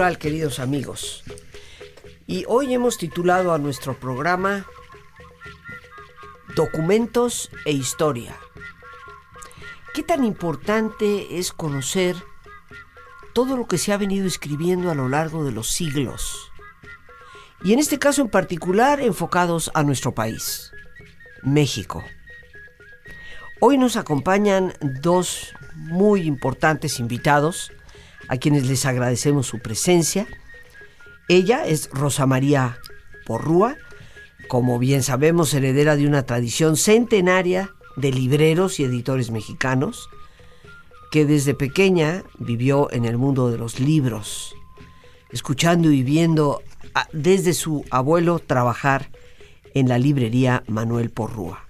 Queridos amigos. Y hoy hemos titulado a nuestro programa Documentos e Historia. ¿Qué tan importante es conocer todo lo que se ha venido escribiendo a lo largo de los siglos? Y en este caso en particular enfocados a nuestro país, México. Hoy nos acompañan dos muy importantes invitados a quienes les agradecemos su presencia. Ella es Rosa María Porrúa, como bien sabemos, heredera de una tradición centenaria de libreros y editores mexicanos, que desde pequeña vivió en el mundo de los libros, escuchando y viendo desde su abuelo trabajar en la librería Manuel Porrúa.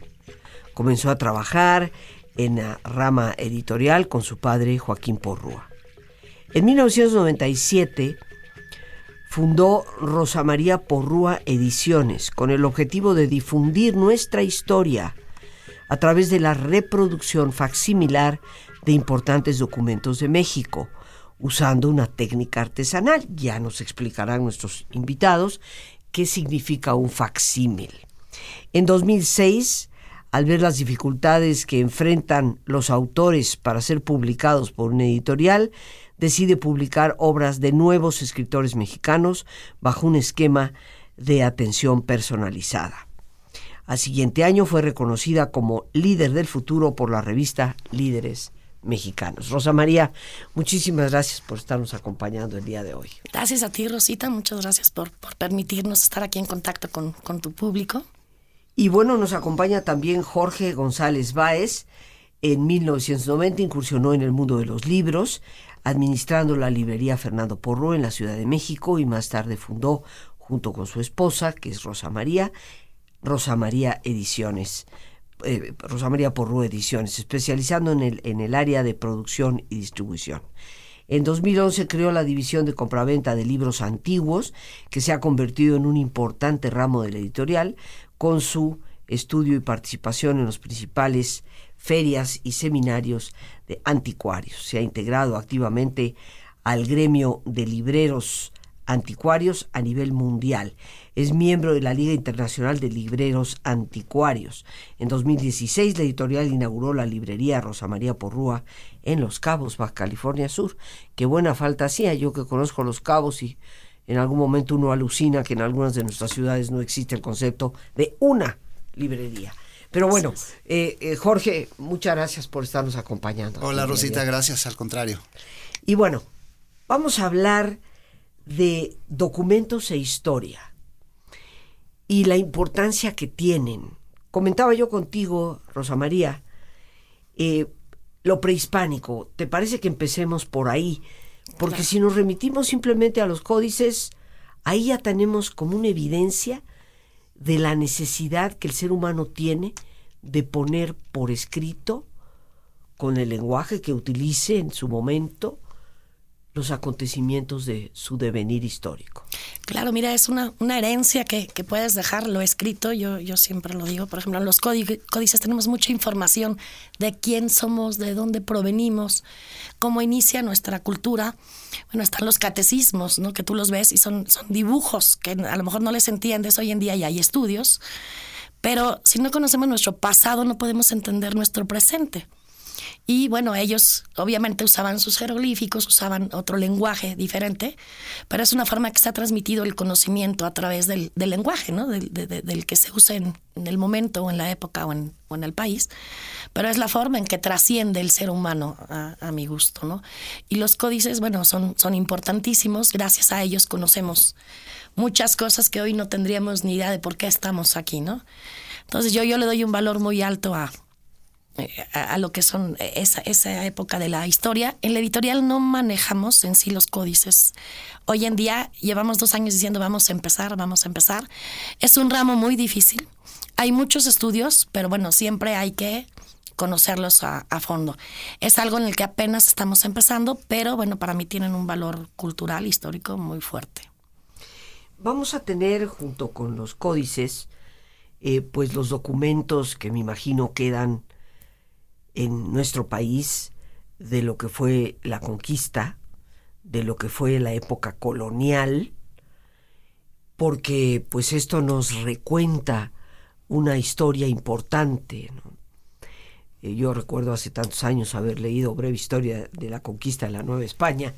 Comenzó a trabajar en la rama editorial con su padre Joaquín Porrúa. En 1997 fundó Rosa María Porrúa Ediciones con el objetivo de difundir nuestra historia a través de la reproducción facsimilar de importantes documentos de México, usando una técnica artesanal. Ya nos explicarán nuestros invitados qué significa un facsímil. En 2006, al ver las dificultades que enfrentan los autores para ser publicados por una editorial, decide publicar obras de nuevos escritores mexicanos bajo un esquema de atención personalizada. Al siguiente año fue reconocida como líder del futuro por la revista Líderes Mexicanos. Rosa María, muchísimas gracias por estarnos acompañando el día de hoy. Gracias a ti, Rosita. Muchas gracias por, permitirnos estar aquí en contacto con, con tu público. Y bueno, nos acompaña también Jorge González Báez. En 1990 incursionó en el mundo de los libros, administrando la librería Fernando Porro en la Ciudad de México y más tarde fundó, junto con su esposa, que es Rosa María, Rosa María Ediciones. Eh, Rosa María Porro Ediciones, especializando en el, en el área de producción y distribución. En 2011 creó la división de compraventa de libros antiguos, que se ha convertido en un importante ramo de la editorial, con su estudio y participación en los principales ferias y seminarios de anticuarios. Se ha integrado activamente al gremio de libreros anticuarios a nivel mundial. Es miembro de la Liga Internacional de Libreros Anticuarios. En 2016 la editorial inauguró la librería Rosa María Porrúa en Los Cabos, Baja California Sur. Qué buena falta hacía, yo que conozco Los Cabos y en algún momento uno alucina que en algunas de nuestras ciudades no existe el concepto de una librería. Pero bueno, eh, eh, Jorge, muchas gracias por estarnos acompañando. Hola Rosita, gracias, al contrario. Y bueno, vamos a hablar de documentos e historia y la importancia que tienen. Comentaba yo contigo, Rosa María, eh, lo prehispánico. ¿Te parece que empecemos por ahí? Porque si nos remitimos simplemente a los códices, ahí ya tenemos como una evidencia de la necesidad que el ser humano tiene de poner por escrito, con el lenguaje que utilice en su momento, los acontecimientos de su devenir histórico. Claro, mira, es una, una herencia que, que, puedes dejar lo escrito, yo, yo siempre lo digo, por ejemplo, en los códices tenemos mucha información de quién somos, de dónde provenimos, cómo inicia nuestra cultura. Bueno, están los catecismos, ¿no? Que tú los ves y son, son dibujos que a lo mejor no les entiendes hoy en día y hay estudios, pero si no conocemos nuestro pasado no podemos entender nuestro presente. Y bueno, ellos obviamente usaban sus jeroglíficos, usaban otro lenguaje diferente, pero es una forma que se ha transmitido el conocimiento a través del, lenguaje, ¿no? Del, que se usa en, el momento o en la época o en, o en, el país. Pero es la forma en que trasciende el ser humano a, a, mi gusto, ¿no? Y los códices, bueno, son, son importantísimos. Gracias a ellos conocemos muchas cosas que hoy no tendríamos ni idea de por qué estamos aquí, ¿no? Entonces yo, yo le doy un valor muy alto a, eh, a, lo que son eh, esa, esa época de la historia. En la editorial no manejamos en sí los códices. Hoy en día llevamos dos años diciendo vamos a empezar, vamos a empezar. Es un ramo muy difícil. Hay muchos estudios, pero bueno, siempre hay que conocerlos a, a, fondo. Es algo en el que apenas estamos empezando, pero bueno, para mí tienen un valor cultural, histórico muy fuerte. Vamos a tener junto con los códices, eh, pues los documentos que me imagino quedan en nuestro país de lo que fue la conquista, de lo que fue la época colonial, porque pues esto nos recuenta una historia importante. Eh, yo recuerdo hace tantos años haber leído breve historia de la conquista de la Nueva España,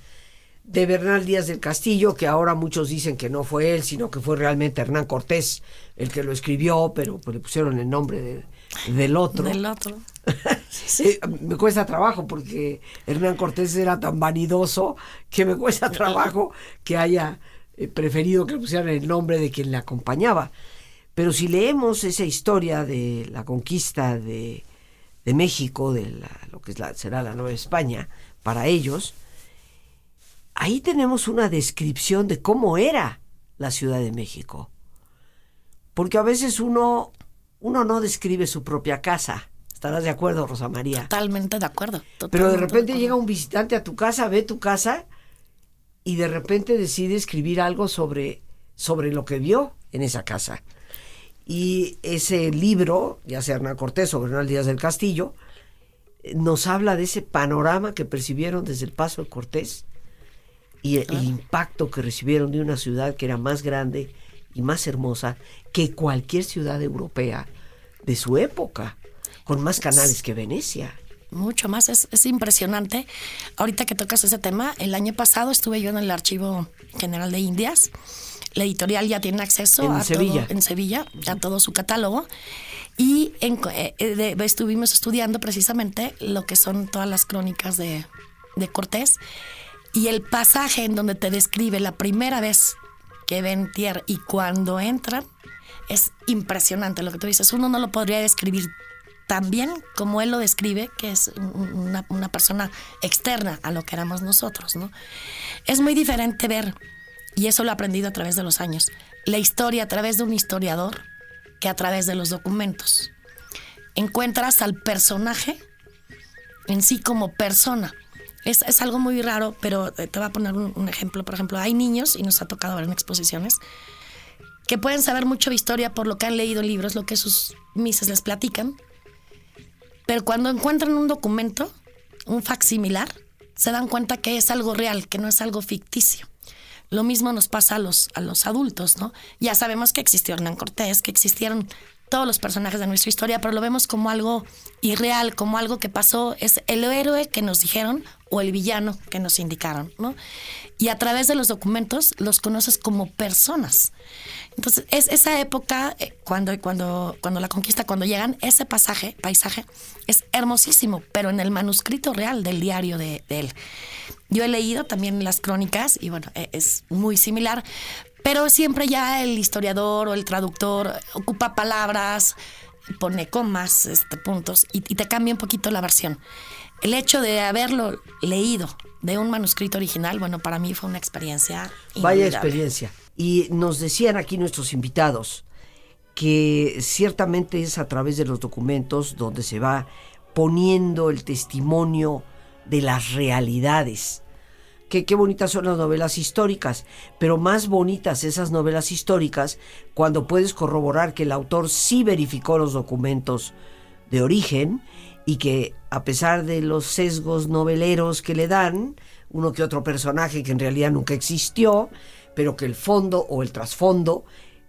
de Bernal Díaz del Castillo, que ahora muchos dicen que no fue él, sino que fue realmente Hernán Cortés el que lo escribió, pero pues, le pusieron el nombre de, del otro. Del otro. sí. me cuesta trabajo porque Hernán Cortés era tan vanidoso que me cuesta trabajo que haya eh, preferido que le pusieran el nombre de quien le acompañaba. Pero si leemos esa historia de la conquista de, de México, de lo que será la Nueva España, para ellos, ahí tenemos una descripción de cómo era la Ciudad de México. Porque a veces uno, uno no describe su propia casa. ¿Estarás de acuerdo, Rosa María? Totalmente de acuerdo. Pero de repente llega un visitante a tu casa, ve tu casa y de repente decide escribir algo sobre, sobre lo que vio en esa casa. Y ese libro, ya sea Hernán Cortés o Bernal Díaz del Castillo, nos habla de ese panorama que percibieron desde el paso de Cortés y el, impacto que recibieron de una ciudad que era más grande y más hermosa que cualquier ciudad europea de su época, con más canales que Venecia. Mucho más, es, es impresionante. Ahorita que tocas ese tema, el año pasado estuve yo en el Archivo General de Indias. La editorial ya tiene acceso en a Sevilla. Todo, en Sevilla, a todo su catálogo. Y en, eh, de, estuvimos estudiando precisamente lo que son todas las crónicas de, de Cortés y el pasaje en donde te describe la primera vez que ven tierra y cuando entran es impresionante lo que tú dices. Uno no lo podría describir tan bien como él lo describe, que es una, una persona externa a lo que éramos nosotros, ¿no? Es muy diferente ver, y eso lo he aprendido a través de los años, la historia a través de un historiador que a través de los documentos. Encuentras al personaje en sí como persona es, es, algo muy raro, pero te voy a poner un, ejemplo. Por ejemplo, hay niños, y nos ha tocado ver en exposiciones, que pueden saber mucho de historia por lo que han leído libros, lo que sus mises les platican, pero cuando encuentran un documento, un facsimilar, se dan cuenta que es algo real, que no es algo ficticio. Lo mismo nos pasa a los, a los adultos, ¿no? Ya sabemos que existió Hernán Cortés, que existieron todos los personajes de nuestra historia, pero lo vemos como algo irreal, como algo que pasó, es el héroe que nos dijeron o el villano que nos indicaron, ¿no? Y a través de los documentos los conoces como personas. Entonces, es esa época, eh, cuando, cuando, cuando la conquista, cuando llegan, ese pasaje, paisaje, es hermosísimo, pero en el manuscrito real del diario de, de él. Yo he leído también las crónicas y bueno, e, es muy similar, pero siempre ya el historiador o el traductor ocupa palabras, pone comas, este, puntos, y, te cambia un poquito la versión. El hecho de haberlo leído de un manuscrito original, bueno, para mí fue una experiencia. Vaya experiencia. Y nos decían aquí nuestros invitados que ciertamente es a través de los documentos donde se va poniendo el testimonio de las realidades qué bonitas son las novelas históricas, pero más bonitas esas novelas históricas cuando puedes corroborar que el autor sí verificó los documentos de origen y que a pesar de los sesgos noveleros que le dan, uno que otro personaje que en realidad nunca existió, pero que el fondo o el trasfondo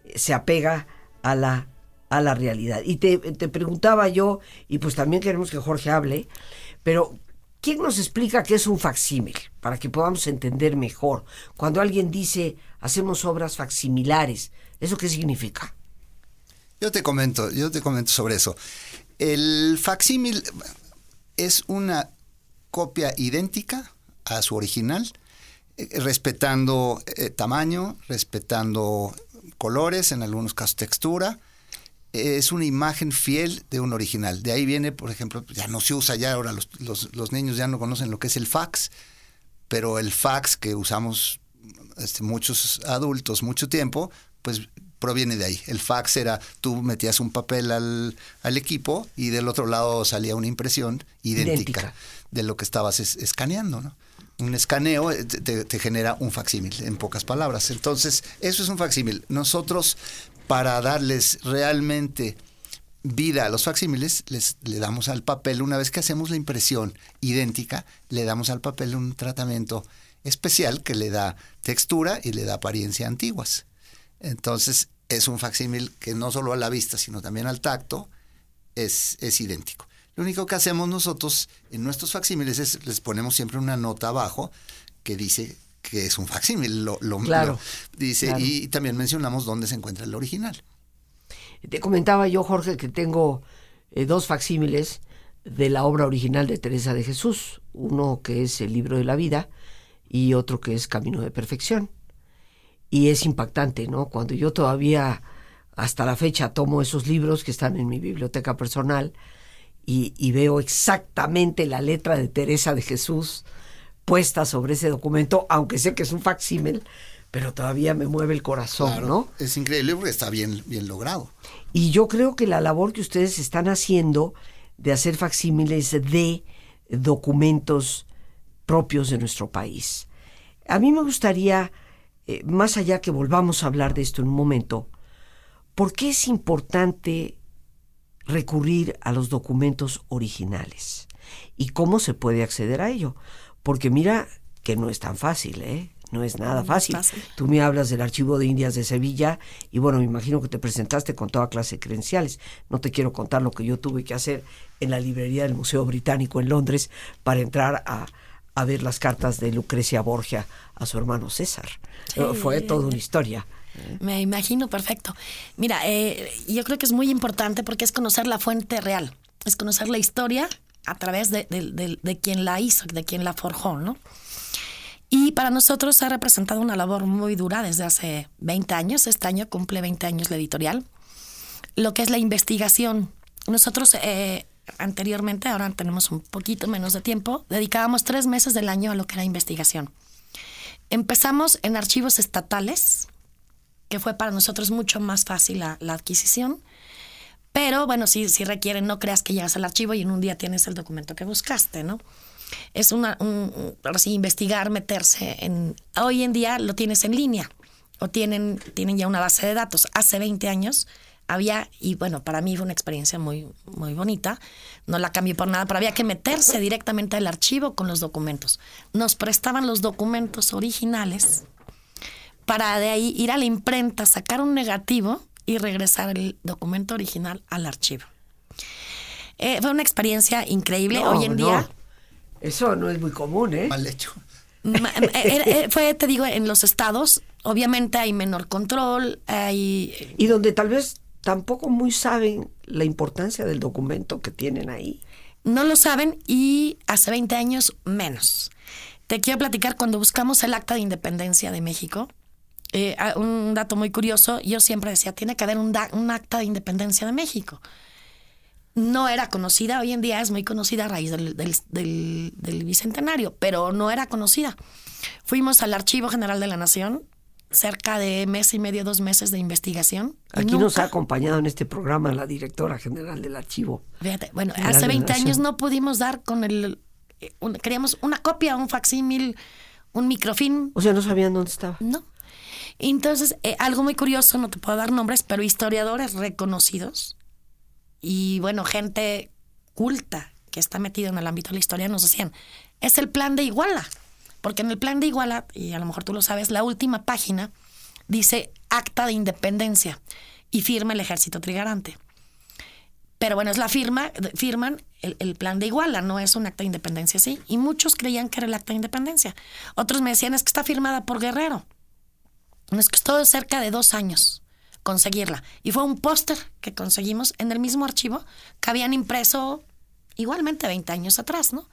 eh, se apega a la, a la realidad. Y te, te preguntaba yo, y pues también queremos que Jorge hable, pero ¿Quién nos explica qué es un facsímil? Para que podamos entender mejor. Cuando alguien dice hacemos obras facsimilares, ¿eso qué significa? Yo te comento, yo te comento sobre eso. El facsímil es una copia idéntica a su original, eh, respetando eh, tamaño, respetando colores, en algunos casos textura, es una imagen fiel de un original. De ahí viene, por ejemplo, ya no se usa ya, ahora los, los, los niños ya no conocen lo que es el fax, pero el fax que usamos este, muchos adultos mucho tiempo, pues proviene de ahí. El fax era, tú metías un papel al, al equipo y del otro lado salía una impresión idéntica, Idéntica. De lo que estabas es- escaneando. Un escaneo eh, te- te genera un facsímil, en pocas palabras. Entonces, eso es un facsímil. Nosotros, para darles realmente vida a los facsímiles, les, le damos al papel, una vez que hacemos la impresión idéntica, le damos al papel un tratamiento especial que le da textura y le da apariencia antiguas. Entonces, es un facsímil que no solo a la vista, sino también al tacto, es, es idéntico. Lo único que hacemos nosotros en nuestros facsímiles es les ponemos siempre una nota abajo que dice que es un facsímil. Lo, lo- Claro, lo- dice, claro. y también mencionamos dónde se encuentra el original. Te comentaba yo, Jorge, que tengo eh, dos facsímiles de la obra original de Teresa de Jesús. Uno que es el libro de la vida y otro que es Camino de Perfección. Y es impactante, ¿no? Cuando yo todavía, hasta la fecha, tomo esos libros que están en mi biblioteca personal y, y veo exactamente la letra de Teresa de Jesús puesta sobre ese documento, aunque sé que es un facsímil, pero todavía me mueve el corazón, Claro, ¿no? Es increíble porque está bien, bien logrado. Y yo creo que la labor que ustedes están haciendo de hacer facsímiles de documentos propios de nuestro país. A mí me gustaría, eh, más allá que volvamos a hablar de esto en un momento, ¿por qué es importante recurrir a los documentos originales? ¿Y cómo se puede acceder a ello? Porque mira que no es tan fácil, ¿eh? No es nada No es fácil. Tú me hablas del Archivo de Indias de Sevilla y bueno, me imagino que te presentaste con toda clase de credenciales. No te quiero contar lo que yo tuve que hacer en la librería del Museo Británico en Londres para entrar a, a ver las cartas de Lucrecia Borgia a su hermano César. Fue toda una historia. Me imagino perfecto. Mira, eh, yo creo que es muy importante porque es conocer la fuente real, es conocer la historia a través de, de- de- quien la hizo, de quien la forjó, ¿no? Y para nosotros ha representado una labor muy dura desde hace 20 años. Este año cumple 20 años la editorial. Lo que es la investigación. Nosotros eh, anteriormente, ahora tenemos un poquito menos de tiempo, dedicábamos tres meses del año a lo que era investigación. Empezamos en archivos estatales, que fue para nosotros mucho más fácil la, la adquisición. Pero bueno, si, si requieren, no creas que llegas al archivo y en un día tienes el documento que buscaste, ¿no? Es una, un, un- ahora sí, investigar, meterse en... Hoy en día lo tienes en línea o tienen, tienen ya una base de datos. Hace 20 años había, y bueno, para mí fue una experiencia muy, muy bonita, no la cambié por nada, pero había que meterse directamente al archivo con los documentos. Nos prestaban los documentos originales para de ahí ir a la imprenta, sacar un negativo y regresar el documento original al archivo. Eh, fue una experiencia increíble. No, Hoy en no. día Eso no es muy común, ¿eh? Mal hecho. eh, eh, fue, te digo, en los estados, obviamente hay menor control, hay Y donde tal vez tampoco muy saben la importancia del documento que tienen ahí. no lo saben y hace 20 años menos. Te quiero platicar cuando buscamos el acta de independencia de México. Eh, un dato muy curioso, yo siempre decía, tiene que haber un, da- un acta de independencia de México. No era conocida, hoy en día es muy conocida a raíz del, del- del- del Bicentenario, pero no era conocida. Fuimos al Archivo General de la Nación, cerca de mes y medio, dos meses de investigación. Aquí nos ha acompañado en este programa la directora general del archivo. Fíjate, bueno, General hace de la 20 años no pudimos dar con el... eh, un- queríamos una copia, un facsímil, un microfilm, O sea, no sabían dónde estaba. no. Entonces, eh, algo muy curioso, no te puedo dar nombres, pero historiadores reconocidos y, bueno, gente culta que está metida en el ámbito de la historia nos decían, es el plan de Iguala. Porque en el plan de Iguala, y a lo mejor tú lo sabes, la última página dice acta de independencia y firma el ejército trigarante. Pero bueno, es la firma, firman el, el plan de Iguala, no es un acta de independencia, sí. Y muchos creían que era el acta de independencia. Otros me decían, es que está firmada por Guerrero. Nos costó cerca de dos años conseguirla. Y fue un póster que conseguimos en el mismo archivo que habían impreso igualmente 20 años atrás, ¿no?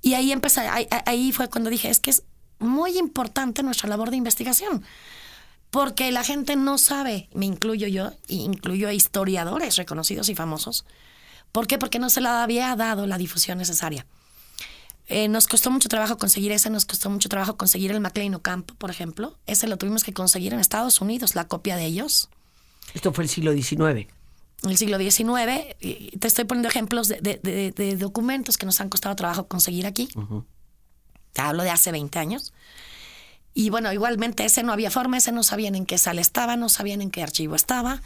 Y ahí empecé, ahí, fue cuando dije, es que es muy importante nuestra labor de investigación. porque la gente no sabe, me incluyo yo, incluyo a historiadores reconocidos y famosos. ¿Por qué? Porque no se le había dado la difusión necesaria. Eh, nos costó mucho trabajo conseguir ese, nos costó mucho trabajo conseguir el MacLean Ocampo, por ejemplo. Ese lo tuvimos que conseguir en Estados Unidos, la copia de ellos. Esto fue el siglo XIX. El siglo XIX. te estoy poniendo ejemplos de, documentos que nos han costado trabajo conseguir aquí. Te hablo de hace 20 años. Y bueno, igualmente ese no había forma, ese no sabían en qué sala estaba, no sabían en qué archivo estaba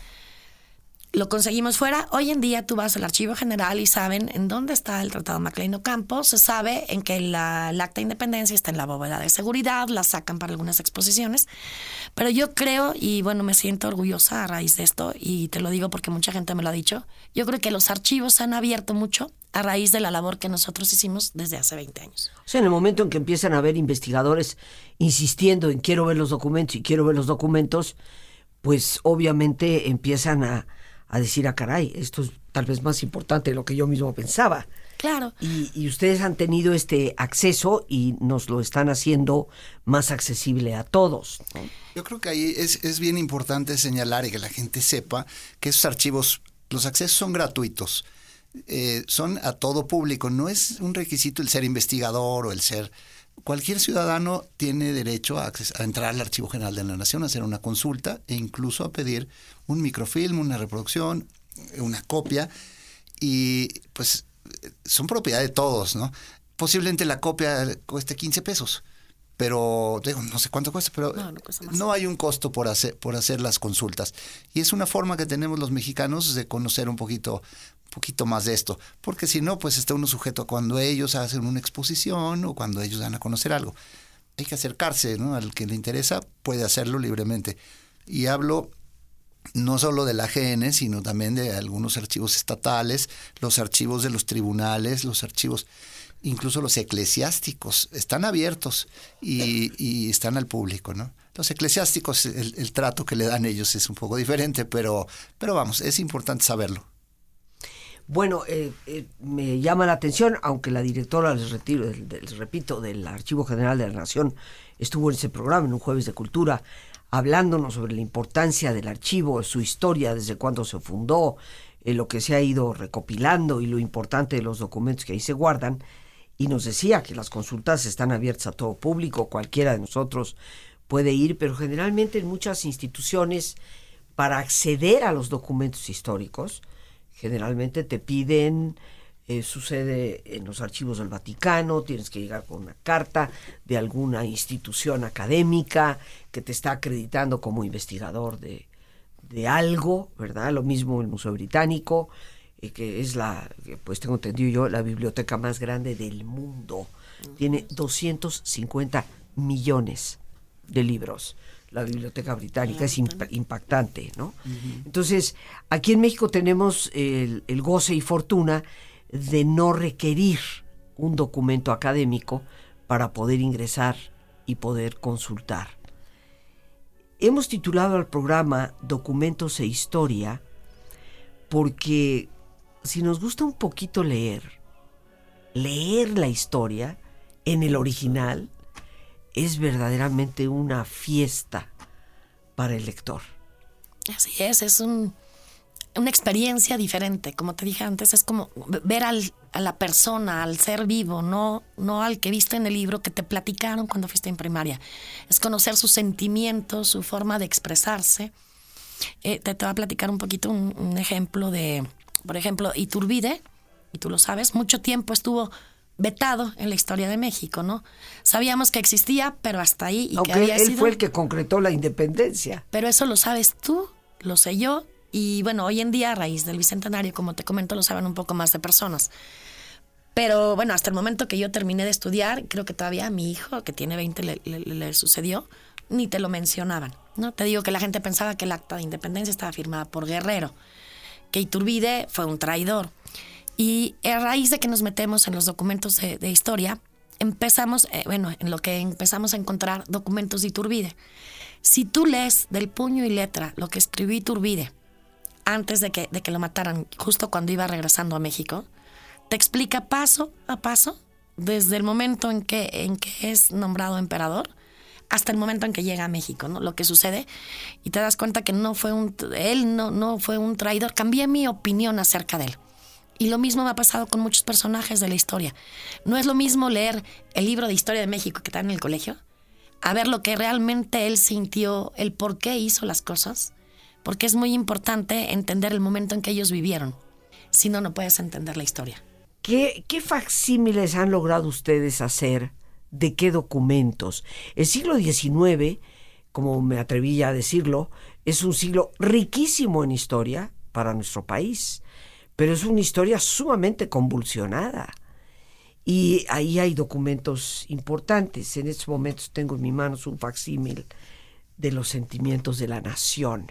lo conseguimos fuera. Hoy en día tú vas al archivo general y saben en dónde está el Tratado Maclean Campo. Se sabe en que la, el acta de independencia está en la bóveda de seguridad, la sacan para algunas exposiciones. Pero yo creo, y bueno, me siento orgullosa a raíz de esto, y te lo digo porque mucha gente me lo ha dicho, yo creo que los archivos se han abierto mucho a raíz de la labor que nosotros hicimos desde hace 20 años. O sea, en el momento en que empiezan a haber investigadores insistiendo en quiero ver los documentos y quiero ver los documentos, pues obviamente empiezan a a decir, a ah, caray, esto es tal vez más importante de lo que yo mismo pensaba. Claro. Y, ustedes han tenido este acceso y nos lo están haciendo más accesible a todos. Yo creo que ahí es, es bien importante señalar y que la gente sepa que esos archivos, los accesos son gratuitos. Eh, son a todo público, no es un requisito el ser investigador o el ser cualquier ciudadano tiene derecho a, entrar al Archivo General de la Nación, a hacer una consulta e incluso a pedir un microfilm, una reproducción, una copia, y pues son propiedad de todos, ¿no? Posiblemente la copia cueste 15 pesos, pero digo, no sé cuánto cuesta, pero no, hay un costo por hacer, por hacer las consultas. Y es una forma que tenemos los mexicanos de conocer un poquito poquito más de esto, porque si no, pues está uno sujeto a cuando ellos hacen una exposición o cuando ellos dan a conocer algo. Hay que acercarse, ¿no? Al que le interesa puede hacerlo libremente. Y hablo no solo de la GN, sino también de algunos archivos estatales, los archivos de los tribunales, los archivos, incluso los eclesiásticos, están abiertos y, están al público, ¿no? Los eclesiásticos, el, trato que le dan ellos es un poco diferente, pero, pero vamos, es importante saberlo. Bueno, eh, eh, me llama la atención, aunque la directora, les, retiro, les repito, del Archivo General de la Nación estuvo en ese programa, en un jueves de cultura, hablándonos sobre la importancia del archivo, su historia, desde cuándo se fundó, eh, lo que se ha ido recopilando y lo importante de los documentos que ahí se guardan. Y nos decía que las consultas están abiertas a todo público, cualquiera de nosotros puede ir, pero generalmente en muchas instituciones, para acceder a los documentos históricos, generalmente te piden, eh, sucede en los archivos del Vaticano, tienes que llegar con una carta de alguna institución académica que te está acreditando como investigador de, algo, ¿verdad? Lo mismo el Museo Británico, eh, que es la, pues tengo entendido yo, la biblioteca más grande del mundo. Tiene 250 millones de libros la Biblioteca Británica, es impactante, ¿no? Entonces, aquí en México tenemos el, goce y fortuna de no requerir un documento académico para poder ingresar y poder consultar. Hemos titulado al programa Documentos e Historia porque si nos gusta un poquito leer, leer la historia en el original, es verdaderamente una fiesta para el lector. Así es, es una experiencia diferente. Como te dije antes, es como ver a la persona, al ser vivo, no, no al que viste en el libro que te platicaron cuando fuiste en primaria. Es conocer sus sentimientos, su forma de expresarse. Eh, te, te voy a platicar un poquito un, un ejemplo de, por ejemplo, Iturbide, y tú lo sabes, mucho tiempo estuvo vetado en la historia de México, ¿no? Sabíamos que existía, pero hasta ahí. Y Aunque él fue el que concretó la independencia. Pero eso lo sabes tú, lo sé yo, y bueno, hoy en día, a raíz del Bicentenario, como te comento, lo saben un poco más de personas. Pero bueno, hasta el momento que yo terminé de estudiar, creo que todavía a mi hijo, que tiene 20, le, le sucedió, ni te lo mencionaban, ¿no? Te digo que la gente pensaba que el acta de independencia estaba firmada por Guerrero, que Iturbide fue un traidor. Y a raíz de que nos metemos en los documentos de, historia, empezamos, eh, bueno, en lo que empezamos a encontrar documentos de Iturbide. Si tú lees del puño y letra lo que escribió Iturbide antes de que, de que lo mataran, justo cuando iba regresando a México, te explica paso a paso, desde el momento en que, en que es nombrado emperador, hasta el momento en que llega a México, ¿no? Lo que sucede y te das cuenta que no fue un él no no fue un traidor. Cambié mi opinión acerca de él. Y lo mismo me ha pasado con muchos personajes de la historia. No es lo mismo leer el libro de historia de México que está en el colegio, a ver lo que realmente él sintió, el por qué hizo las cosas, porque es muy importante entender el momento en que ellos vivieron. Si no, no puedes entender la historia. ¿Qué, qué facsímiles han logrado ustedes hacer? ¿De qué documentos? El siglo XIX, como me atreví a decirlo, es un siglo riquísimo en historia para nuestro país pero es una historia sumamente convulsionada. Y ahí hay documentos importantes. En estos momentos tengo en mi manos un facsímil de los sentimientos de la nación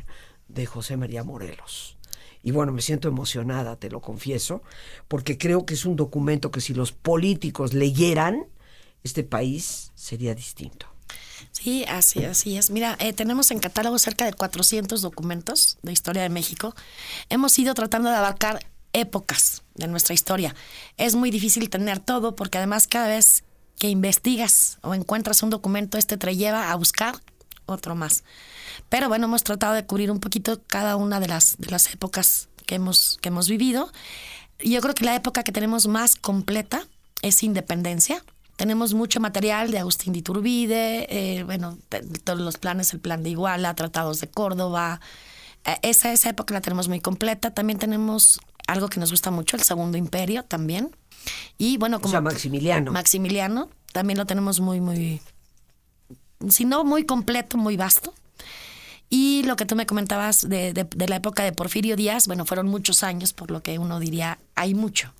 de José María Morelos. Y bueno, me siento emocionada, te lo confieso, porque creo que es un documento que si los políticos leyeran, este país sería distinto. Sí, así, es. Mira, eh, tenemos en catálogo cerca de 400 documentos de historia de México. Hemos ido tratando de abarcar épocas de nuestra historia. Es muy difícil tener todo porque además cada vez que investigas o encuentras un documento, este te lleva a buscar otro más. Pero bueno, hemos tratado de cubrir un poquito cada una de las, de las épocas que hemos, que hemos vivido. Yo creo que la época que tenemos más completa es independencia. Tenemos mucho material de Agustín de Iturbide, eh, bueno, todos los planes, el plan de Iguala, tratados de Córdoba. Eh, esa, esa época la tenemos muy completa. También tenemos algo que nos gusta mucho, el Segundo Imperio también. Y bueno, como... O sea, Maximiliano. Maximiliano, también lo tenemos muy, muy... Si no muy completo, muy vasto. Y lo que tú me comentabas de, de, la época de Porfirio Díaz, bueno, fueron muchos años, por lo que uno diría, hay mucho.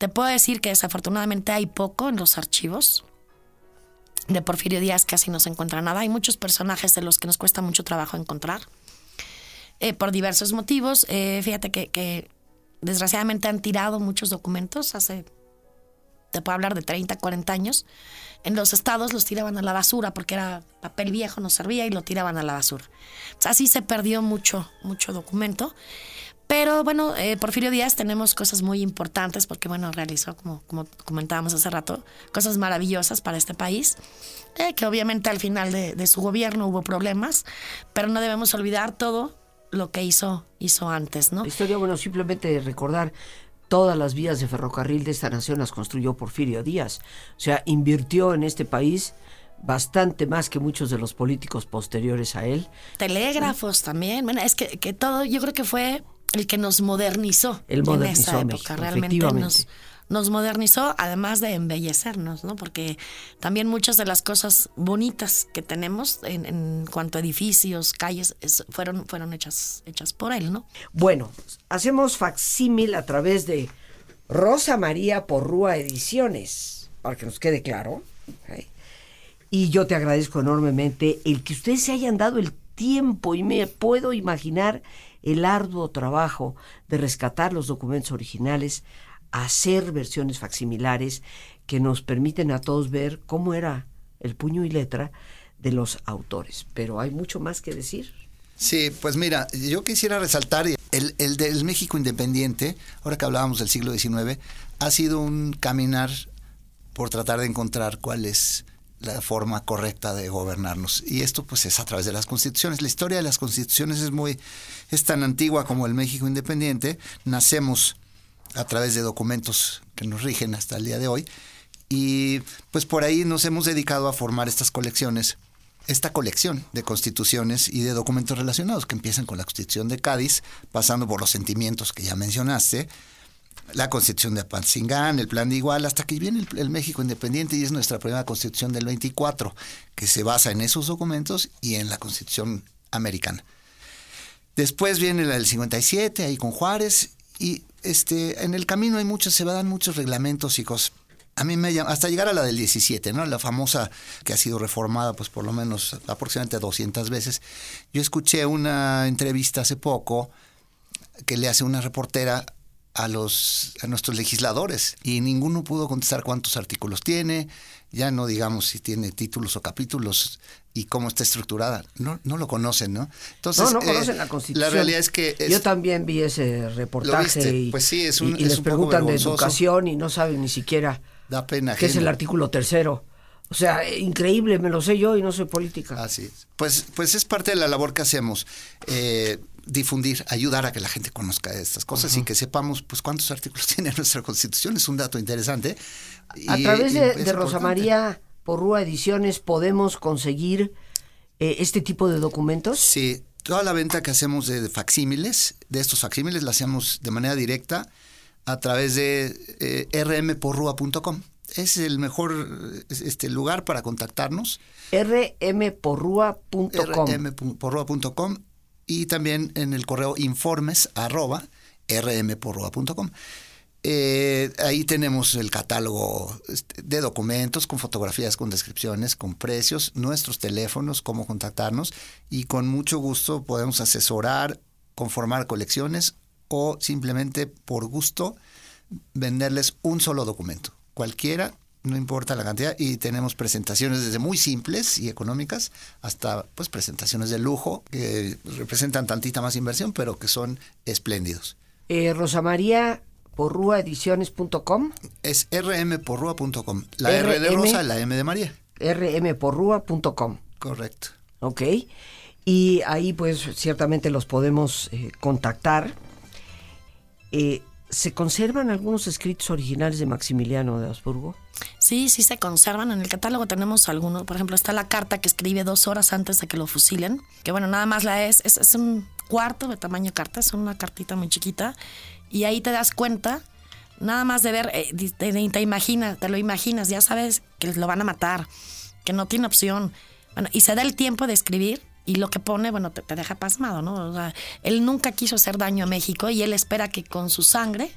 Te puedo decir que desafortunadamente hay poco en los archivos. De Porfirio Díaz casi no se encuentra nada. Hay muchos personajes de los que nos cuesta mucho trabajo encontrar. Eh, por diversos motivos. Eh, fíjate que, desgraciadamente han tirado muchos documentos hace, te puedo hablar de 30, 40 años. En los estados los tiraban a la basura porque era papel viejo, no servía y lo tiraban a la basura. así se perdió mucho, mucho documento. Pero bueno, eh, Porfirio Díaz tenemos cosas muy importantes porque bueno, realizó, como, como comentábamos hace rato, cosas maravillosas para este país. Eh, que obviamente al final de, de su gobierno hubo problemas, pero no debemos olvidar todo lo que hizo, hizo antes, ¿no? La historia, bueno, simplemente recordar todas las vías de ferrocarril de esta nación las construyó Porfirio Díaz. O sea, invirtió en este país bastante más que muchos de los políticos posteriores a él. Telégrafos también. Bueno, es que, que, todo, yo creo que fue el que nos modernizó. El modernizó en esa época, realmente nos, nos modernizó, además de embellecernos, ¿no? Porque también muchas de las cosas bonitas que tenemos en, cuanto a edificios, calles, fueron, fueron hechas, hechas por él, ¿no? Bueno, hacemos facsímil a través de Rosa María Porrúa Ediciones, para que nos quede claro. Y yo te agradezco enormemente el que ustedes se hayan dado el tiempo y me puedo imaginar el arduo trabajo de rescatar los documentos originales hacer versiones facsimilares que nos permiten a todos ver cómo era el puño y letra de los autores. Pero hay mucho más que decir. Sí, pues mira, yo quisiera resaltar el, el del México independiente, ahora que hablábamos del siglo XIX, ha sido un caminar por tratar de encontrar cuál es la forma correcta de gobernarnos. Y esto pues es a través de las constituciones. La historia de las constituciones es muy es tan antigua como el México independiente. Nacemos a través de documentos que nos rigen hasta el día de hoy. Y pues por ahí nos hemos dedicado a formar estas colecciones, esta colección de constituciones y de documentos relacionados que empiezan con la Constitución de Cádiz, pasando por los sentimientos que ya mencionaste, la Constitución de Apatzingán, el Plan de Igual, hasta que viene el, México Independiente y es nuestra primera Constitución del 24, que se basa en esos documentos y en la Constitución americana. Después viene la del 57, ahí con Juárez, y este, en el camino hay muchos, se dan muchos reglamentos y cosas. A mí me llama, hasta llegar a la del 17, ¿no? La famosa que ha sido reformada, pues por lo menos aproximadamente 200 veces. Yo escuché una entrevista hace poco que le hace una reportera a los a nuestros legisladores y ninguno pudo contestar cuántos artículos tiene, ya no digamos si tiene títulos o capítulos y cómo está estructurada. No, no lo conocen, ¿no? Entonces, no, no conocen la Constitución. La realidad es que... Yo también vi ese reportaje y, pues sí, es un, y, les preguntan de educación y no saben ni siquiera da pena qué es el artículo tercero O sea, increíble, me lo sé yo y no soy política. Así es. Pues, pues es parte de la labor que hacemos. Eh, difundir, ayudar a que la gente conozca estas cosas y que sepamos pues cuántos artículos tiene nuestra constitución. Es un dato interesante. a Y- través y de, de Rosa. María Porrúa Ediciones podemos conseguir eh, este tipo de documentos. Sí, toda la venta que hacemos de facsímiles, de estos facsímiles, la hacemos de manera directa a través de eh, rmporrua.com. Es el mejor este, lugar para contactarnos. rmporrua.com. rmporrua.com y también en el correo informes. Eh, ahí tenemos el catálogo este, de documentos con fotografías, con descripciones, con precios, nuestros teléfonos, cómo contactarnos y con mucho gusto podemos asesorar, conformar colecciones o simplemente por gusto venderles un solo documento, cualquiera, no importa la cantidad, y tenemos presentaciones desde muy simples y económicas hasta pues presentaciones de lujo que representan tantita más inversión, pero que son espléndidos. Eh, Rosa María Porrúa Ediciones.com. Es rmporrua.com. La R de. Rosa, la M de María. rmporrua.com. Correcto. Ok. Y ahí pues ciertamente los podemos eh, contactar. Eh, ¿Se conservan algunos escritos originales de Maximiliano de Habsburgo? Sí, sí se conservan. En el catálogo tenemos algunos. Por ejemplo, está la carta que escribe dos horas antes de que lo fusilen. Que bueno, nada más la es. Es, un cuarto de tamaño carta. Es una cartita muy chiquita. Y ahí te das cuenta, nada más de ver, eh, te, te- te imaginas, te lo imaginas, ya sabes que lo van a matar, que no tiene opción. Bueno, y se da el tiempo de escribir. Y lo que pone, bueno, te, te deja pasmado, ¿no? O sea, él nunca quiso hacer daño a México y él espera que con su sangre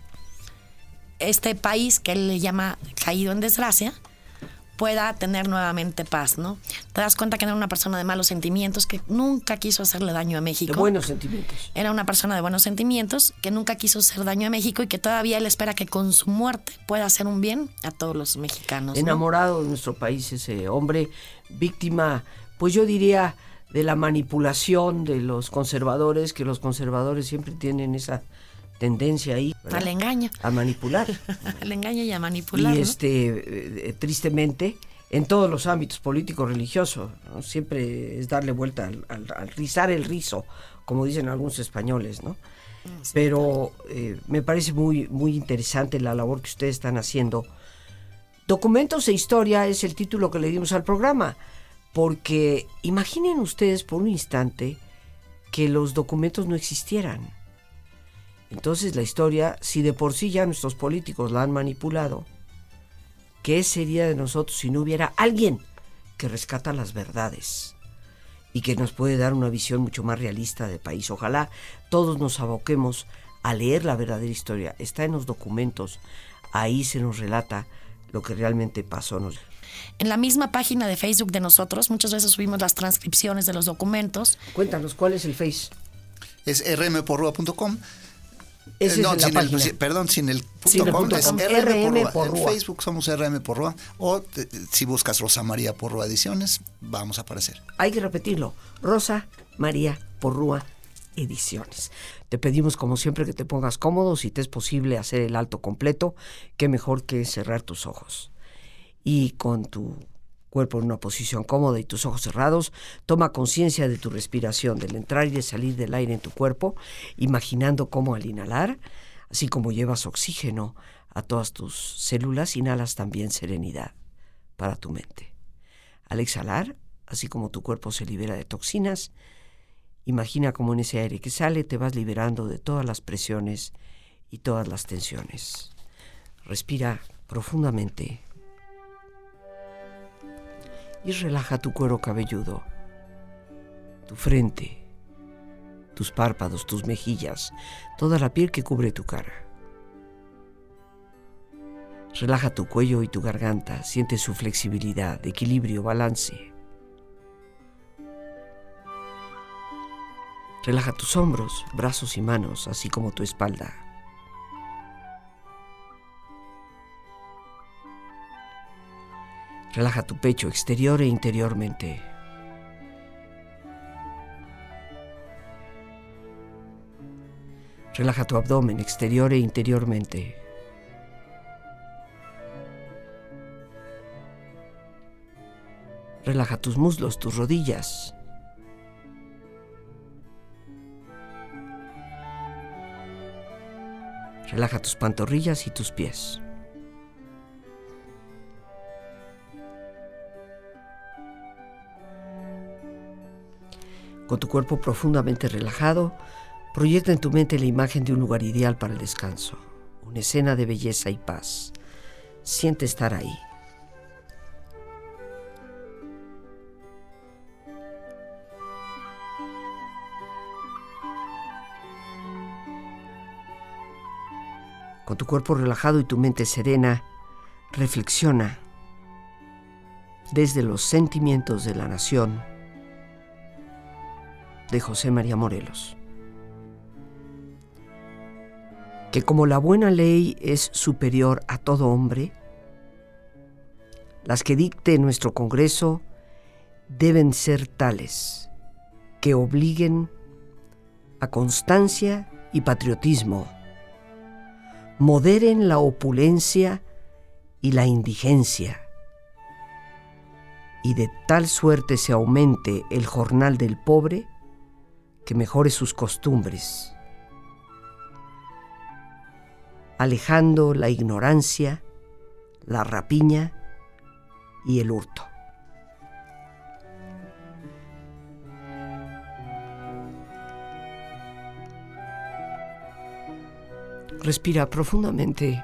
este país que él le llama caído en desgracia pueda tener nuevamente paz, ¿no? Te das cuenta que no era una persona de malos sentimientos, que nunca quiso hacerle daño a De México. buenos sentimientos. Era una persona de buenos sentimientos, que nunca quiso hacer daño a México y que todavía él espera que con su muerte pueda hacer un bien a todos los mexicanos. ¿no? Enamorado de nuestro país ese hombre, víctima, pues yo diría, de la manipulación de los conservadores, que los conservadores siempre tienen esa tendencia ahí. ¿verdad? Al engaño. A manipular. Al engaño y a manipular. y ¿no? este eh, tristemente en todos los ámbitos político religioso ¿no? siempre es darle vuelta al, al- al rizar el rizo como dicen algunos españoles no pero eh, me parece muy muy interesante la labor que ustedes están haciendo documentos e historia es el título que le dimos al programa porque imaginen ustedes por un instante que los documentos no existieran entonces la historia, si de por sí ya nuestros políticos la han manipulado, ¿qué sería de nosotros si no hubiera alguien que rescata las verdades y que nos puede dar una visión mucho más realista del país? Ojalá todos nos aboquemos a leer la verdadera historia. Está en los documentos, ahí se nos relata lo que realmente pasó. En la misma página de Facebook de nosotros, muchas veces subimos las transcripciones de los documentos. Cuéntanos, ¿cuál es el Face? Es rmporrua.com. Eh, no, sin el, perdón, sin el punto Sin el com, es. RM. En Facebook somos RM Porrúa. O te- si buscas Rosa María Porrúa Ediciones, vamos a aparecer. Hay que repetirlo. Rosa María Porrúa Ediciones. Te pedimos como siempre que te pongas cómodo, si te es posible hacer el alto completo, qué mejor que cerrar tus ojos. Y con tu cuerpo en una posición cómoda y tus ojos cerrados, toma conciencia de tu respiración, del entrar y de salir del aire en tu cuerpo, imaginando cómo al inhalar, así como llevas oxígeno a todas tus células, inhalas también serenidad para tu mente. Al exhalar, así como tu cuerpo se libera de toxinas, imagina cómo en ese aire que sale te vas liberando de todas las presiones y todas las tensiones. Respira profundamente y relaja tu cuero cabelludo, tu frente, tus párpados, tus mejillas, toda la piel que cubre tu cara. Relaja tu cuello y tu garganta, siente su flexibilidad, equilibrio, balance. Relaja tus hombros, brazos y manos, así como tu espalda. Relaja tu pecho exterior e interiormente. Relaja tu abdomen exterior e interiormente. Relaja tus muslos, tus rodillas. Relaja tus pantorrillas y tus pies. Con tu cuerpo profundamente relajado, proyecta en tu mente la imagen de un lugar ideal para el descanso, una escena de belleza y paz. Siente estar ahí. Con tu cuerpo relajado y tu mente serena, reflexiona desde los sentimientos de la nación de José María Morelos. Que como la buena ley es superior a todo hombre, las que dicte nuestro Congreso deben ser tales que obliguen a constancia y patriotismo, moderen la opulencia y la indigencia, y de tal suerte se aumente el jornal del pobre, que mejore sus costumbres, alejando la ignorancia, la rapiña y el hurto. Respira profundamente.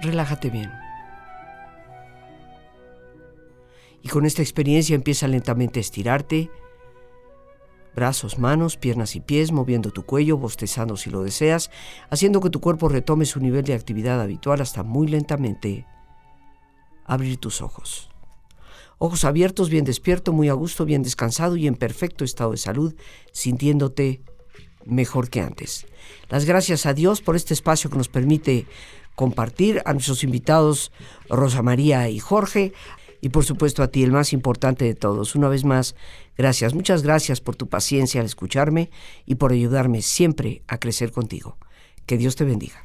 Relájate bien. Y con esta experiencia empieza lentamente a estirarte brazos, manos, piernas y pies, moviendo tu cuello, bostezando si lo deseas, haciendo que tu cuerpo retome su nivel de actividad habitual hasta muy lentamente abrir tus ojos. Ojos abiertos, bien despierto, muy a gusto, bien descansado y en perfecto estado de salud, sintiéndote mejor que antes. Las gracias a Dios por este espacio que nos permite compartir a nuestros invitados Rosa María y Jorge y por supuesto a ti, el más importante de todos. Una vez más, gracias, muchas gracias por tu paciencia al escucharme y por ayudarme siempre a crecer contigo. Que Dios te bendiga.